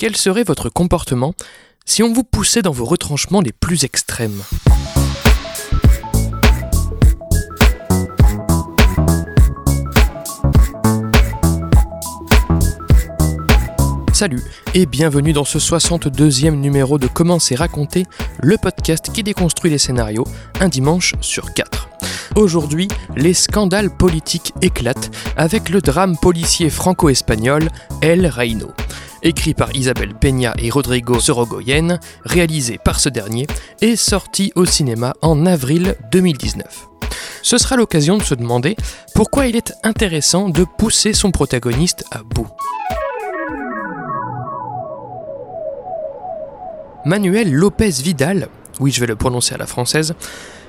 Quel serait votre comportement si on vous poussait dans vos retranchements les plus extrêmes? Salut et bienvenue dans ce 62e numéro de Comment c'est raconté, le podcast qui déconstruit les scénarios un dimanche sur quatre. Aujourd'hui, les scandales politiques éclatent avec le drame policier franco-espagnol El Reino. Écrit par Isabelle Peña et Rodrigo Sorogoyen, réalisé par ce dernier et sorti au cinéma en avril 2019. Ce sera l'occasion de se demander pourquoi il est intéressant de pousser son protagoniste à bout. Manuel López Vidal, oui je vais le prononcer à la française,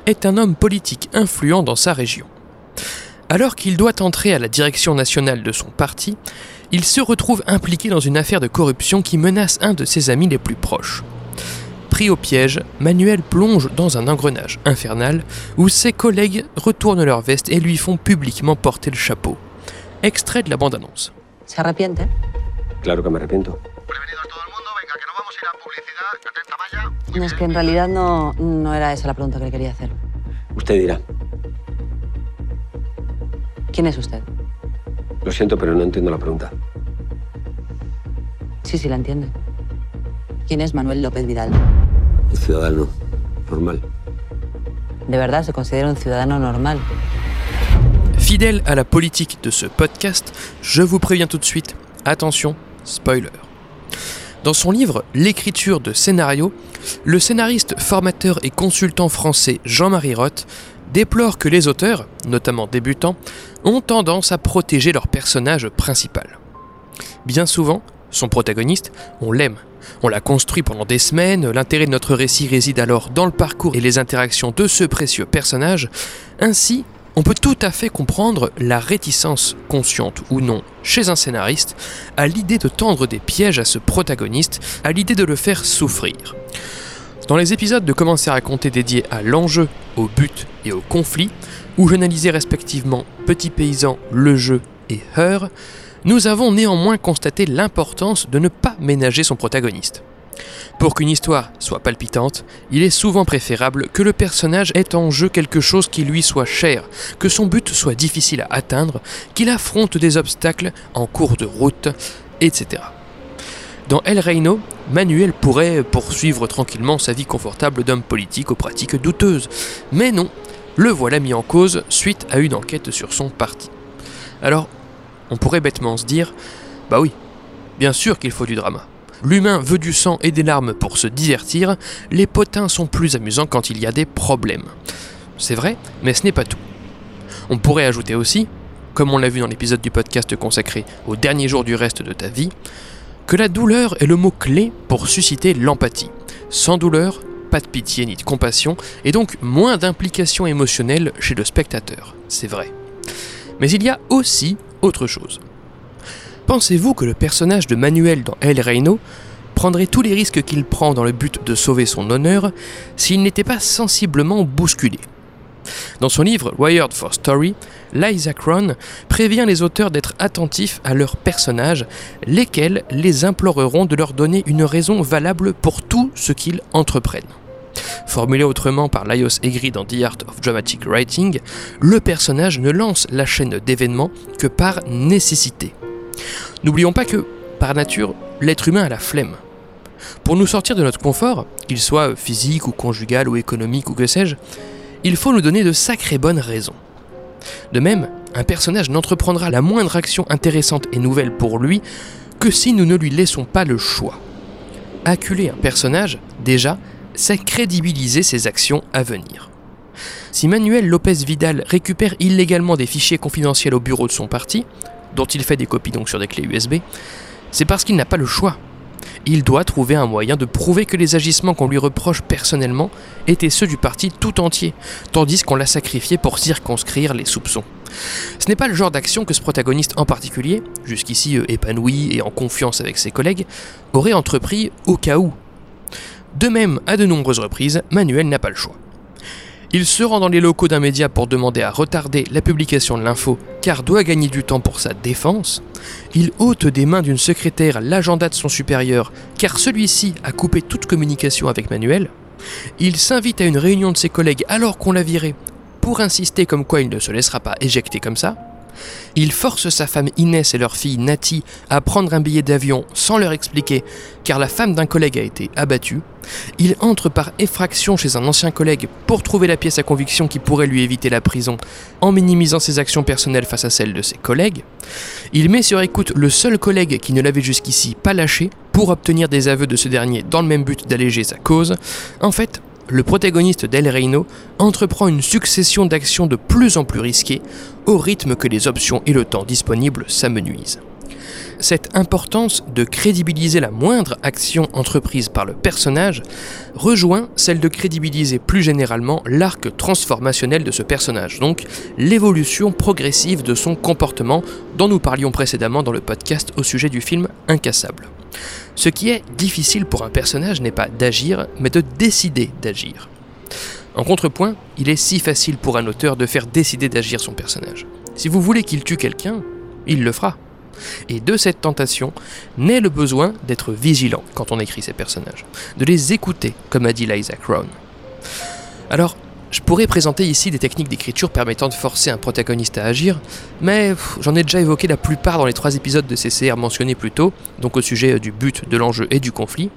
est un homme politique influent dans sa région. Alors qu'il doit entrer à la direction nationale de son parti, il se retrouve impliqué dans une affaire de corruption qui menace un de ses amis les plus proches. Pris au piège, Manuel plonge dans un engrenage infernal où ses collègues retournent leur veste et lui font publiquement porter le chapeau. Extrait de la bande-annonce. ¿Se arrepiente? Claro que me arrepiento. No, es que en realidad no, no era esa la pregunta que le quería hacer. Usted dirá. ¿Quién es usted? Lo siento, pero no entiendo la pregunta. Sí, sí, la entiende. ¿Quién es Manuel López Vidal? Un ciudadano normal. ¿De verdad se considera un ciudadano normal? Fidèle à la politique de ce podcast, je vous préviens tout de suite, attention, spoiler. Dans son livre L'écriture de scénario, le scénariste, formateur et consultant français Jean-Marie Roth déplore que les auteurs, notamment débutants, ont tendance à protéger leur personnage principal. Bien souvent, son protagoniste, on l'aime. On l'a construit pendant des semaines, l'intérêt de notre récit réside alors dans le parcours et les interactions de ce précieux personnage. Ainsi, on peut tout à fait comprendre la réticence, consciente ou non, chez un scénariste, à l'idée de tendre des pièges à ce protagoniste, à l'idée de le faire souffrir. Dans les épisodes de Comment c'est raconté dédiés à l'enjeu, au but et au conflit, où j'analysais respectivement Petit Paysan, Le Jeu et Heur, nous avons néanmoins constaté l'importance de ne pas ménager son protagoniste. Pour qu'une histoire soit palpitante, il est souvent préférable que le personnage ait en jeu quelque chose qui lui soit cher, que son but soit difficile à atteindre, qu'il affronte des obstacles en cours de route, etc. Dans El Reino, Manuel pourrait poursuivre tranquillement sa vie confortable d'homme politique aux pratiques douteuses. Mais non, le voilà mis en cause suite à une enquête sur son parti. Alors, on pourrait bêtement se dire, bah oui, bien sûr qu'il faut du drama. L'humain veut du sang et des larmes pour se divertir, les potins sont plus amusants quand il y a des problèmes. C'est vrai, mais ce n'est pas tout. On pourrait ajouter aussi, comme on l'a vu dans l'épisode du podcast consacré au dernier jour du reste de ta vie, que la douleur est le mot clé pour susciter l'empathie. Sans douleur, pas de pitié ni de compassion, et donc moins d'implication émotionnelle chez le spectateur. C'est vrai. Mais il y a aussi autre chose. Pensez-vous que le personnage de Manuel dans El Reino prendrait tous les risques qu'il prend dans le but de sauver son honneur s'il n'était pas sensiblement bousculé? Dans son livre Wired for Story, Liza Cron prévient les auteurs d'être attentifs à leurs personnages, lesquels les imploreront de leur donner une raison valable pour tout ce qu'ils entreprennent. Formulé autrement par Laios Egri dans The Art of Dramatic Writing, le personnage ne lance la chaîne d'événements que par nécessité. N'oublions pas que, par nature, l'être humain a la flemme. Pour nous sortir de notre confort, qu'il soit physique ou conjugal ou économique ou que sais-je, il faut nous donner de sacrées bonnes raisons. De même, un personnage n'entreprendra la moindre action intéressante et nouvelle pour lui que si nous ne lui laissons pas le choix. Acculer un personnage, déjà, c'est crédibiliser ses actions à venir. Si Manuel Lopez Vidal récupère illégalement des fichiers confidentiels au bureau de son parti, dont il fait des copies donc sur des clés USB, c'est parce qu'il n'a pas le choix. Il doit trouver un moyen de prouver que les agissements qu'on lui reproche personnellement étaient ceux du parti tout entier, tandis qu'on l'a sacrifié pour circonscrire les soupçons. Ce n'est pas le genre d'action que ce protagoniste en particulier, jusqu'ici euh, épanoui et en confiance avec ses collègues, aurait entrepris au cas où. De même, à de nombreuses reprises, Manuel n'a pas le choix. Il se rend dans les locaux d'un média pour demander à retarder la publication de l'info car doit gagner du temps pour sa défense. Il ôte des mains d'une secrétaire l'agenda de son supérieur car celui-ci a coupé toute communication avec Manuel. Il s'invite à une réunion de ses collègues alors qu'on l'a viré pour insister comme quoi il ne se laissera pas éjecter comme ça. Il force sa femme Inès et leur fille Nati à prendre un billet d'avion sans leur expliquer, car la femme d'un collègue a été abattue. Il entre par effraction chez un ancien collègue pour trouver la pièce à conviction qui pourrait lui éviter la prison, en minimisant ses actions personnelles face à celles de ses collègues. Il met sur écoute le seul collègue qui ne l'avait jusqu'ici pas lâché pour obtenir des aveux de ce dernier dans le même but d'alléger sa cause. En fait, le protagoniste d'El Reino entreprend une succession d'actions de plus en plus risquées au rythme que les options et le temps disponibles s'amenuisent. Cette importance de crédibiliser la moindre action entreprise par le personnage rejoint celle de crédibiliser plus généralement l'arc transformationnel de ce personnage, donc l'évolution progressive de son comportement dont nous parlions précédemment dans le podcast au sujet du film Incassable. Ce qui est difficile pour un personnage n'est pas d'agir, mais de décider d'agir. En contrepoint, il est si facile pour un auteur de faire décider d'agir son personnage. Si vous voulez qu'il tue quelqu'un, il le fera. Et de cette tentation naît le besoin d'être vigilant quand on écrit ces personnages, de les écouter, comme a dit Liza Crown. Alors, je pourrais présenter ici des techniques d'écriture permettant de forcer un protagoniste à agir, mais j'en ai déjà évoqué la plupart dans les trois épisodes de CCR mentionnés plus tôt, donc au sujet du but, de l'enjeu et du conflit.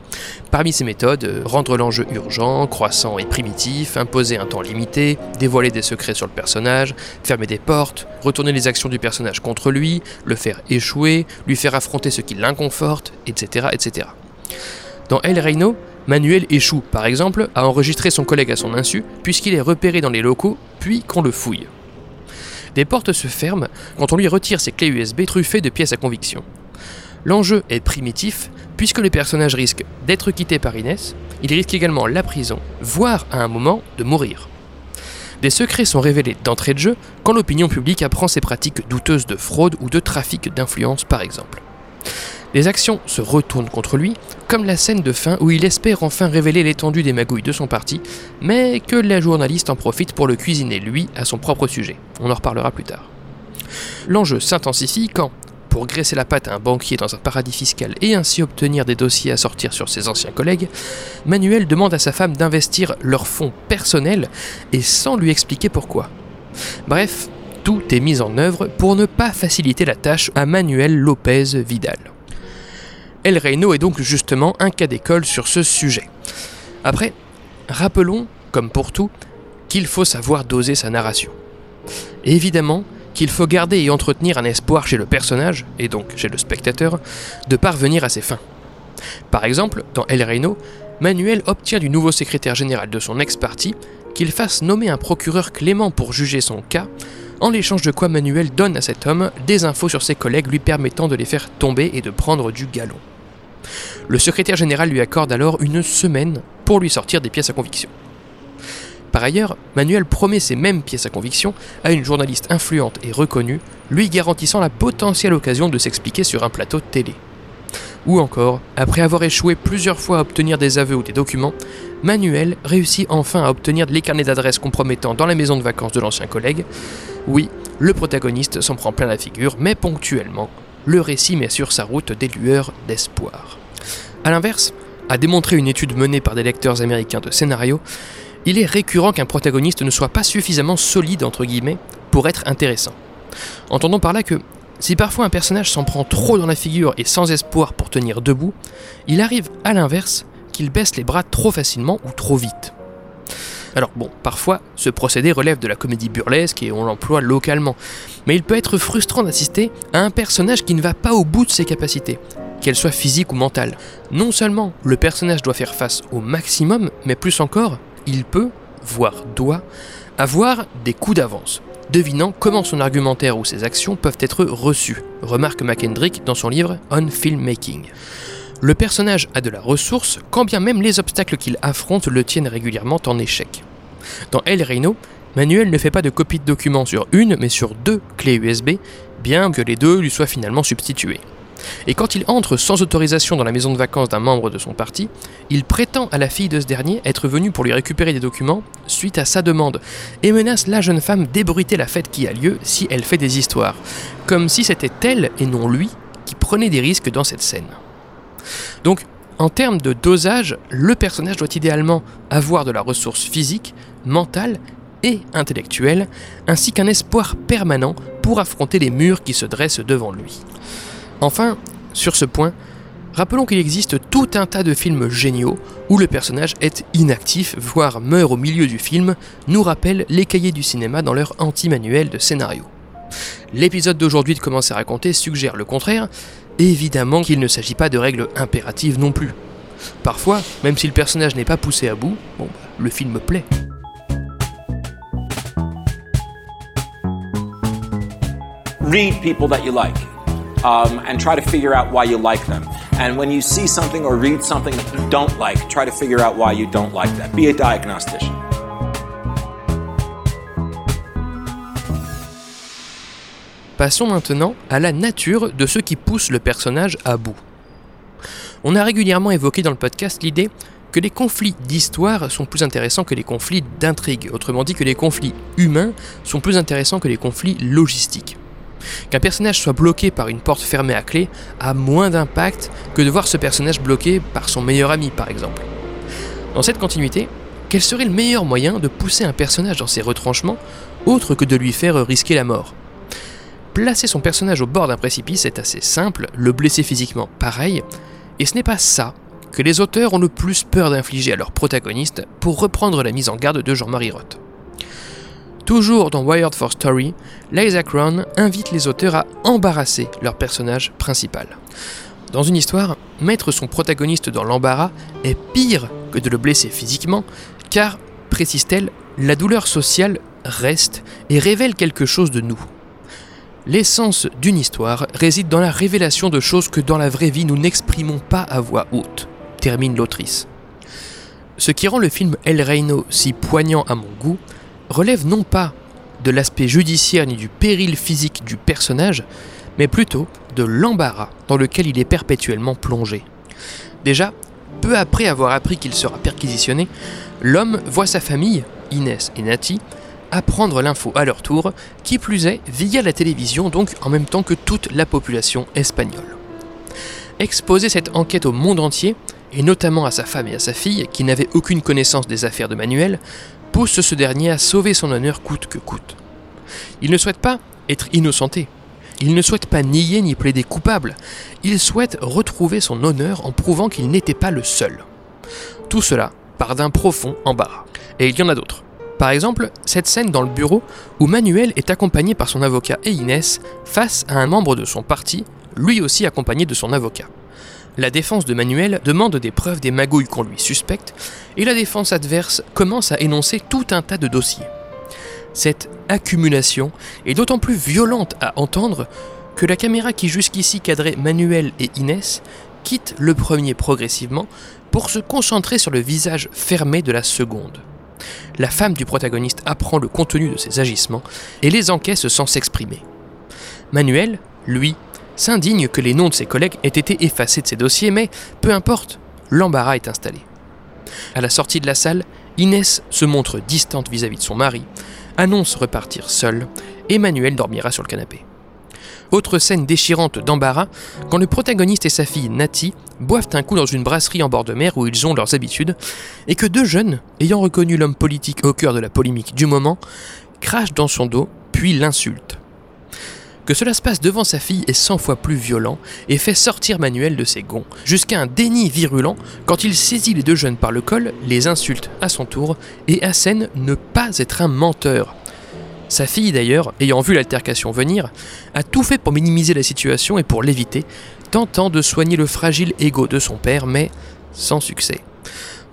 Parmi ces méthodes, euh, rendre l'enjeu urgent, croissant et primitif, imposer un temps limité, dévoiler des secrets sur le personnage, fermer des portes, retourner les actions du personnage contre lui, le faire échouer, lui faire affronter ce qui l'inconforte, etc., etc. Dans El Reino, Manuel échoue, par exemple, à enregistrer son collègue à son insu, puisqu'il est repéré dans les locaux, puis qu'on le fouille. Des portes se ferment quand on lui retire ses clés USB truffées de pièces à conviction. L'enjeu est primitif, puisque le personnage risque d'être quitté par Inès, il risque également la prison, voire à un moment de mourir. Des secrets sont révélés d'entrée de jeu quand l'opinion publique apprend ses pratiques douteuses de fraude ou de trafic d'influence par exemple. Les actions se retournent contre lui, comme la scène de fin où il espère enfin révéler l'étendue des magouilles de son parti, mais que la journaliste en profite pour le cuisiner lui à son propre sujet. On en reparlera plus tard. L'enjeu s'intensifie quand, pour graisser la patte à un banquier dans un paradis fiscal et ainsi obtenir des dossiers à sortir sur ses anciens collègues, Manuel demande à sa femme d'investir leurs fonds personnels et sans lui expliquer pourquoi. Bref, tout est mis en œuvre pour ne pas faciliter la tâche à Manuel Lopez Vidal. El Reino est donc justement un cas d'école sur ce sujet. Après, rappelons, comme pour tout, qu'il faut savoir doser sa narration. évidemment, qu'il faut garder et entretenir un espoir chez le personnage, et donc chez le spectateur, de parvenir à ses fins. Par exemple, dans El Reino, Manuel obtient du nouveau secrétaire général de son ex-parti qu'il fasse nommer un procureur clément pour juger son cas, en l'échange de quoi Manuel donne à cet homme des infos sur ses collègues lui permettant de les faire tomber et de prendre du galon. Le secrétaire général lui accorde alors une semaine pour lui sortir des pièces à conviction. Par ailleurs, Manuel promet ces mêmes pièces à conviction à une journaliste influente et reconnue, lui garantissant la potentielle occasion de s'expliquer sur un plateau télé. Ou encore, après avoir échoué plusieurs fois à obtenir des aveux ou des documents, Manuel réussit enfin à obtenir les carnets d'adresses compromettants dans la maison de vacances de l'ancien collègue. Oui, le protagoniste s'en prend plein la figure, mais ponctuellement, le récit met sur sa route des lueurs d'espoir. A l'inverse, à démontrer une étude menée par des lecteurs américains de scénario, il est récurrent qu'un protagoniste ne soit pas suffisamment solide entre guillemets pour être intéressant. Entendons par là que si parfois un personnage s'en prend trop dans la figure et sans espoir pour tenir debout, il arrive à l'inverse qu'il baisse les bras trop facilement ou trop vite. Alors bon, parfois, ce procédé relève de la comédie burlesque et on l'emploie localement, mais il peut être frustrant d'assister à un personnage qui ne va pas au bout de ses capacités, qu'elles soient physiques ou mentales. Non seulement le personnage doit faire face au maximum, mais plus encore, il peut, voire doit, avoir des coups d'avance, devinant comment son argumentaire ou ses actions peuvent être reçues, remarque McKendrick dans son livre On Filmmaking. Le personnage a de la ressource, quand bien même les obstacles qu'il affronte le tiennent régulièrement en échec. Dans El Reino, Manuel ne fait pas de copie de documents sur une, mais sur deux clés USB, bien que les deux lui soient finalement substituées. Et quand il entre sans autorisation dans la maison de vacances d'un membre de son parti, il prétend à la fille de ce dernier être venu pour lui récupérer des documents suite à sa demande, et menace la jeune femme d'ébruiter la fête qui a lieu si elle fait des histoires, comme si c'était elle et non lui qui prenait des risques dans cette scène. Donc, en termes de dosage, le personnage doit idéalement avoir de la ressource physique, mentale et intellectuelle, ainsi qu'un espoir permanent pour affronter les murs qui se dressent devant lui. Enfin, sur ce point, rappelons qu'il existe tout un tas de films géniaux où le personnage est inactif, voire meurt au milieu du film, nous rappellent les cahiers du cinéma dans leur anti-manuel de scénario. L'épisode d'aujourd'hui de Commencer à raconter suggère le contraire, évidemment qu'il ne s'agit pas de règles impératives non plus. Parfois, même si le personnage n'est pas poussé à bout, bon, bah, le film plaît. read people that you like um, and try to figure out why you like them. And when you see something or read something that you don't like, try to figure out why you don't like that. Be a diagnostician. Passons maintenant à la nature de ce qui pousse le personnage à bout. On a régulièrement évoqué dans le podcast l'idée que les conflits d'histoire sont plus intéressants que les conflits d'intrigue, autrement dit que les conflits humains sont plus intéressants que les conflits logistiques. Qu'un personnage soit bloqué par une porte fermée à clé a moins d'impact que de voir ce personnage bloqué par son meilleur ami par exemple. Dans cette continuité, quel serait le meilleur moyen de pousser un personnage dans ses retranchements autre que de lui faire risquer la mort? Placer son personnage au bord d'un précipice est assez simple, le blesser physiquement pareil, et ce n'est pas ça que les auteurs ont le plus peur d'infliger à leurs protagonistes pour reprendre la mise en garde de Jean-Marie Roth. Toujours dans Wired for Story, Liza Cron invite les auteurs à embarrasser leur personnage principal. Dans une histoire, mettre son protagoniste dans l'embarras est pire que de le blesser physiquement, car, précise-t-elle, la douleur sociale reste et révèle quelque chose de nous. L'essence d'une histoire réside dans la révélation de choses que dans la vraie vie nous n'exprimons pas à voix haute, termine l'autrice. Ce qui rend le film El Reino si poignant à mon goût, relève non pas de l'aspect judiciaire ni du péril physique du personnage, mais plutôt de l'embarras dans lequel il est perpétuellement plongé. Déjà, peu après avoir appris qu'il sera perquisitionné, l'homme voit sa famille, Inès et Nati, apprendre l'info à leur tour, qui plus est via la télévision, donc en même temps que toute la population espagnole. Exposer cette enquête au monde entier, et notamment à sa femme et à sa fille, qui n'avaient aucune connaissance des affaires de Manuel, pousse ce dernier à sauver son honneur coûte que coûte. Il ne souhaite pas être innocenté. Il ne souhaite pas nier ni plaider coupable. Il souhaite retrouver son honneur en prouvant qu'il n'était pas le seul. Tout cela part d'un profond embarras. Et il y en a d'autres. Par exemple, cette scène dans le bureau où Manuel est accompagné par son avocat et Inès face à un membre de son parti, lui aussi accompagné de son avocat. La défense de Manuel demande des preuves des magouilles qu'on lui suspecte, et la défense adverse commence à énoncer tout un tas de dossiers. Cette accumulation est d'autant plus violente à entendre que la caméra qui jusqu'ici cadrait Manuel et Inès quitte le premier progressivement pour se concentrer sur le visage fermé de la seconde. La femme du protagoniste apprend le contenu de ses agissements et les encaisse sans s'exprimer. Manuel, lui, s'indigne que les noms de ses collègues aient été effacés de ses dossiers, mais peu importe, l'embarras est installé. À la sortie de la salle, Inès se montre distante vis-à-vis de son mari, annonce repartir seule, et Manuel dormira sur le canapé. Autre scène déchirante d'embarras, quand le protagoniste et sa fille Nati boivent un coup dans une brasserie en bord de mer où ils ont leurs habitudes, et que deux jeunes, ayant reconnu l'homme politique au cœur de la polémique du moment, crachent dans son dos, puis l'insultent. Que cela se passe devant sa fille est cent fois plus violent et fait sortir Manuel de ses gonds, jusqu'à un déni virulent quand il saisit les deux jeunes par le col, les insulte à son tour et assène ne pas être un menteur. Sa fille d'ailleurs, ayant vu l'altercation venir, a tout fait pour minimiser la situation et pour l'éviter, tentant de soigner le fragile ego de son père, mais sans succès.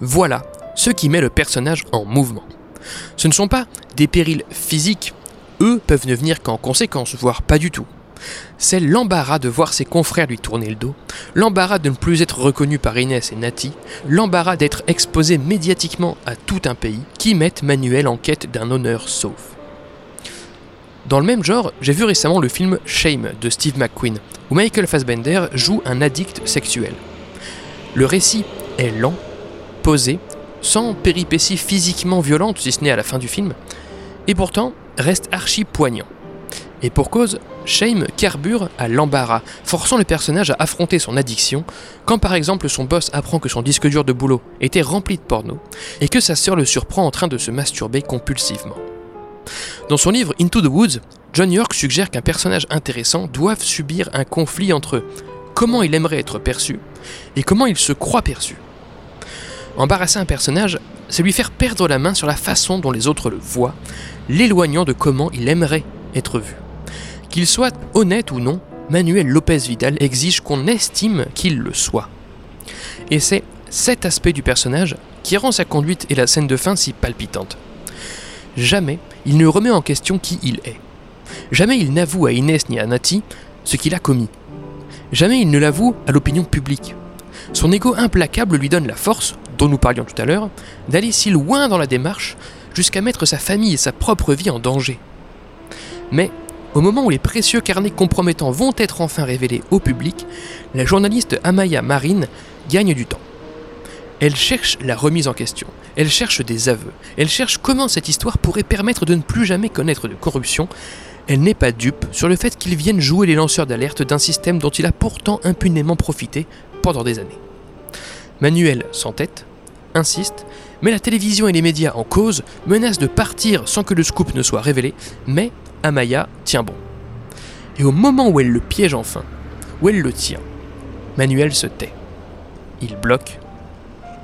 Voilà ce qui met le personnage en mouvement. Ce ne sont pas des périls physiques eux peuvent ne venir qu'en conséquence, voire pas du tout. C'est l'embarras de voir ses confrères lui tourner le dos, l'embarras de ne plus être reconnu par Inès et Nati, l'embarras d'être exposé médiatiquement à tout un pays qui mettent Manuel en quête d'un honneur sauf. Dans le même genre, j'ai vu récemment le film Shame de Steve McQueen, où Michael Fassbender joue un addict sexuel. Le récit est lent, posé, sans péripéties physiquement violentes si ce n'est à la fin du film, et pourtant reste archi poignant. Et pour cause, Shame carbure à l'embarras, forçant le personnage à affronter son addiction, quand par exemple son boss apprend que son disque dur de boulot était rempli de porno, et que sa sœur le surprend en train de se masturber compulsivement. Dans son livre Into the Woods, John York suggère qu'un personnage intéressant doive subir un conflit entre comment il aimerait être perçu et comment il se croit perçu. Embarrasser un personnage, c'est lui faire perdre la main sur la façon dont les autres le voient, l'éloignant de comment il aimerait être vu. Qu'il soit honnête ou non, Manuel Lopez Vidal exige qu'on estime qu'il le soit. Et c'est cet aspect du personnage qui rend sa conduite et la scène de fin si palpitantes. Jamais il ne remet en question qui il est. Jamais il n'avoue à Inès ni à Nati ce qu'il a commis. Jamais il ne l'avoue à l'opinion publique. Son ego implacable lui donne la force, dont nous parlions tout à l'heure, d'aller si loin dans la démarche jusqu'à mettre sa famille et sa propre vie en danger. Mais, au moment où les précieux carnets compromettants vont être enfin révélés au public, la journaliste Amaya Marine gagne du temps. Elle cherche la remise en question, elle cherche des aveux, elle cherche comment cette histoire pourrait permettre de ne plus jamais connaître de corruption. Elle n'est pas dupe sur le fait qu'ils viennent jouer les lanceurs d'alerte d'un système dont il a pourtant impunément profité pendant des années. Manuel s'entête, insiste, met la télévision et les médias en cause, menace de partir sans que le scoop ne soit révélé, mais Amaya tient bon. Et au moment où elle le piège enfin, où elle le tient, Manuel se tait. Il bloque,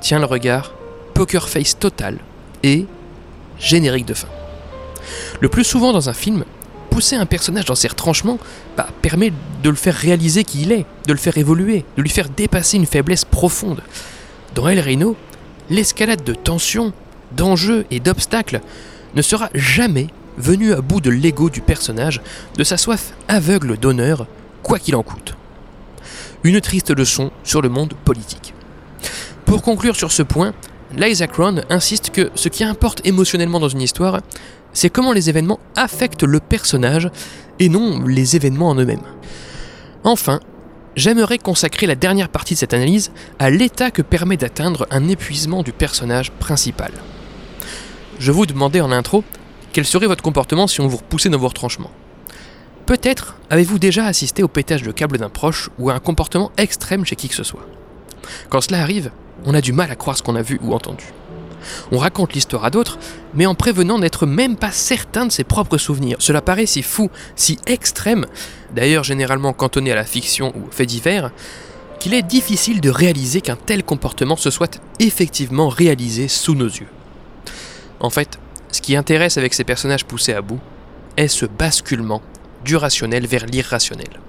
tient le regard, poker face total et générique de fin. Le plus souvent dans un film, pousser un personnage dans ses retranchements bah, permet de le faire réaliser qui il est, de le faire évoluer, de lui faire dépasser une faiblesse profonde. Dans El Reno, l'escalade de tensions, d'enjeux et d'obstacles ne sera jamais venue à bout de l'ego du personnage, de sa soif aveugle d'honneur, quoi qu'il en coûte. Une triste leçon sur le monde politique. Pour conclure sur ce point, Liza Cron insiste que ce qui importe émotionnellement dans une histoire, c'est comment les événements affectent le personnage et non les événements en eux-mêmes. Enfin, j'aimerais consacrer la dernière partie de cette analyse à l'état que permet d'atteindre un épuisement du personnage principal. Je vous demandais en intro quel serait votre comportement si on vous repoussait dans vos retranchements? Peut-être avez-vous déjà assisté au pétage de câble d'un proche ou à un comportement extrême chez qui que ce soit. Quand cela arrive, on a du mal à croire ce qu'on a vu ou entendu. On raconte l'histoire à d'autres, mais en prévenant d'être même pas certain de ses propres souvenirs. Cela paraît si fou, si extrême, d'ailleurs généralement cantonné à la fiction ou faits divers, qu'il est difficile de réaliser qu'un tel comportement se soit effectivement réalisé sous nos yeux. En fait, ce qui intéresse avec ces personnages poussés à bout est ce basculement du rationnel vers l'irrationnel.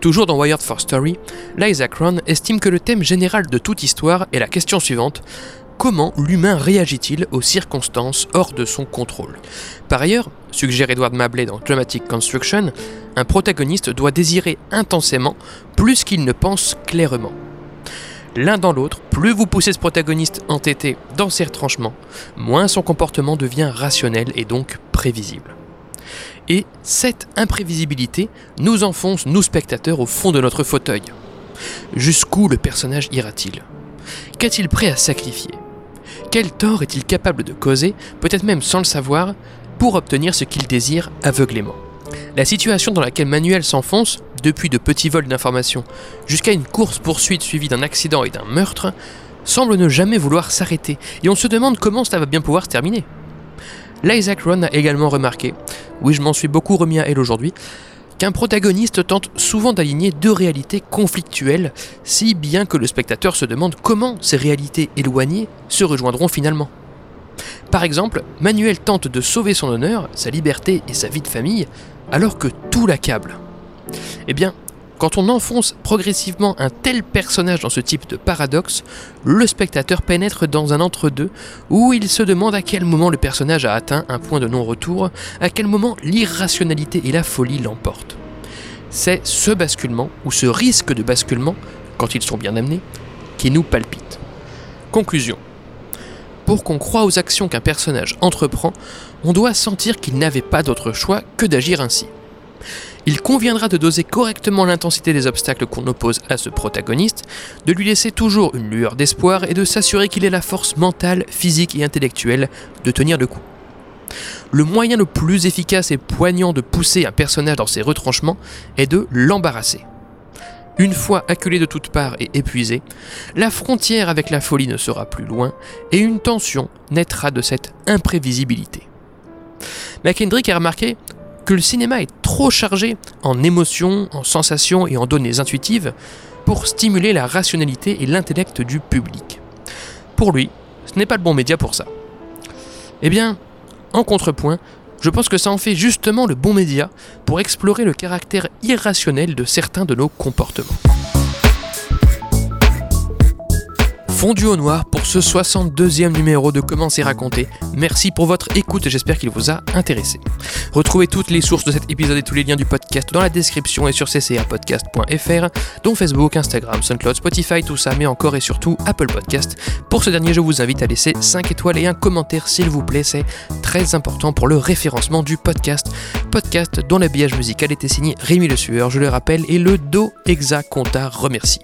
Toujours dans Wired for Story, Liza Cron estime que le thème général de toute histoire est la question suivante comment l'humain réagit-il aux circonstances hors de son contrôle? Par ailleurs, suggère Edward Mabley dans Dramatic Construction, un protagoniste doit désirer intensément plus qu'il ne pense clairement. L'un dans l'autre, plus vous poussez ce protagoniste entêté dans ses retranchements, moins son comportement devient rationnel et donc prévisible. Et cette imprévisibilité nous enfonce, nous spectateurs, au fond de notre fauteuil. Jusqu'où le personnage ira-t-il? Qu'est-il prêt à sacrifier? Quel tort est-il capable de causer, peut-être même sans le savoir, pour obtenir ce qu'il désire aveuglément? La situation dans laquelle Manuel s'enfonce depuis de petits vols d'informations jusqu'à une course-poursuite suivie d'un accident et d'un meurtre, semble ne jamais vouloir s'arrêter, et on se demande comment cela va bien pouvoir se terminer. L'Isaac Ron a également remarqué, oui je m'en suis beaucoup remis à elle aujourd'hui, qu'un protagoniste tente souvent d'aligner deux réalités conflictuelles, si bien que le spectateur se demande comment ces réalités éloignées se rejoindront finalement. Par exemple, Manuel tente de sauver son honneur, sa liberté et sa vie de famille, alors que tout l'accable. Eh bien, quand on enfonce progressivement un tel personnage dans ce type de paradoxe, le spectateur pénètre dans un entre-deux où il se demande à quel moment le personnage a atteint un point de non-retour, à quel moment l'irrationalité et la folie l'emportent. C'est ce basculement, ou ce risque de basculement, quand ils sont bien amenés, qui nous palpite. Conclusion. pour qu'on croie aux actions qu'un personnage entreprend, on doit sentir qu'il n'avait pas d'autre choix que d'agir ainsi. Il conviendra de doser correctement l'intensité des obstacles qu'on oppose à ce protagoniste, de lui laisser toujours une lueur d'espoir et de s'assurer qu'il ait la force mentale, physique et intellectuelle de tenir le coup. Le moyen le plus efficace et poignant de pousser un personnage dans ses retranchements est de l'embarrasser. Une fois acculé de toutes parts et épuisé, la frontière avec la folie ne sera plus loin et une tension naîtra de cette imprévisibilité. McKendrick a remarqué que le cinéma est trop chargé en émotions, en sensations et en données intuitives pour stimuler la rationalité et l'intellect du public. Pour lui, ce n'est pas le bon média pour ça. Eh bien, en contrepoint, je pense que ça en fait justement le bon média pour explorer le caractère irrationnel de certains de nos comportements. Fondu au noir pour ce 62e numéro de Comment c'est raconté. Merci pour votre écoute j'espère qu'il vous a intéressé. Retrouvez toutes les sources de cet épisode et tous les liens du podcast dans la description et sur ccapodcast.fr, dont Facebook, Instagram, SoundCloud, Spotify, tout ça, mais encore et surtout Apple Podcast. Pour ce dernier, je vous invite à laisser 5 étoiles et un commentaire s'il vous plaît, c'est très important pour le référencement du podcast. Podcast dont l'habillage musical était signé Rémi Le Sueur, je le rappelle, et le Do Exa Conta remercie.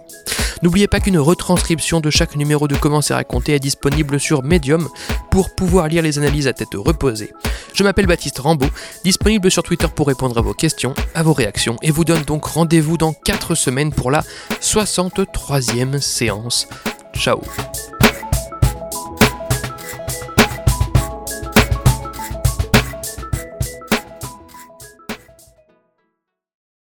N'oubliez pas qu'une retranscription de chaque numéro de Comment c'est raconté est disponible sur Medium pour pouvoir lire les analyses à tête reposée. Je m'appelle Baptiste Rambaud, disponible sur Twitter pour répondre à vos questions, à vos réactions, et vous donne donc rendez-vous dans 4 semaines pour la 63e séance. Ciao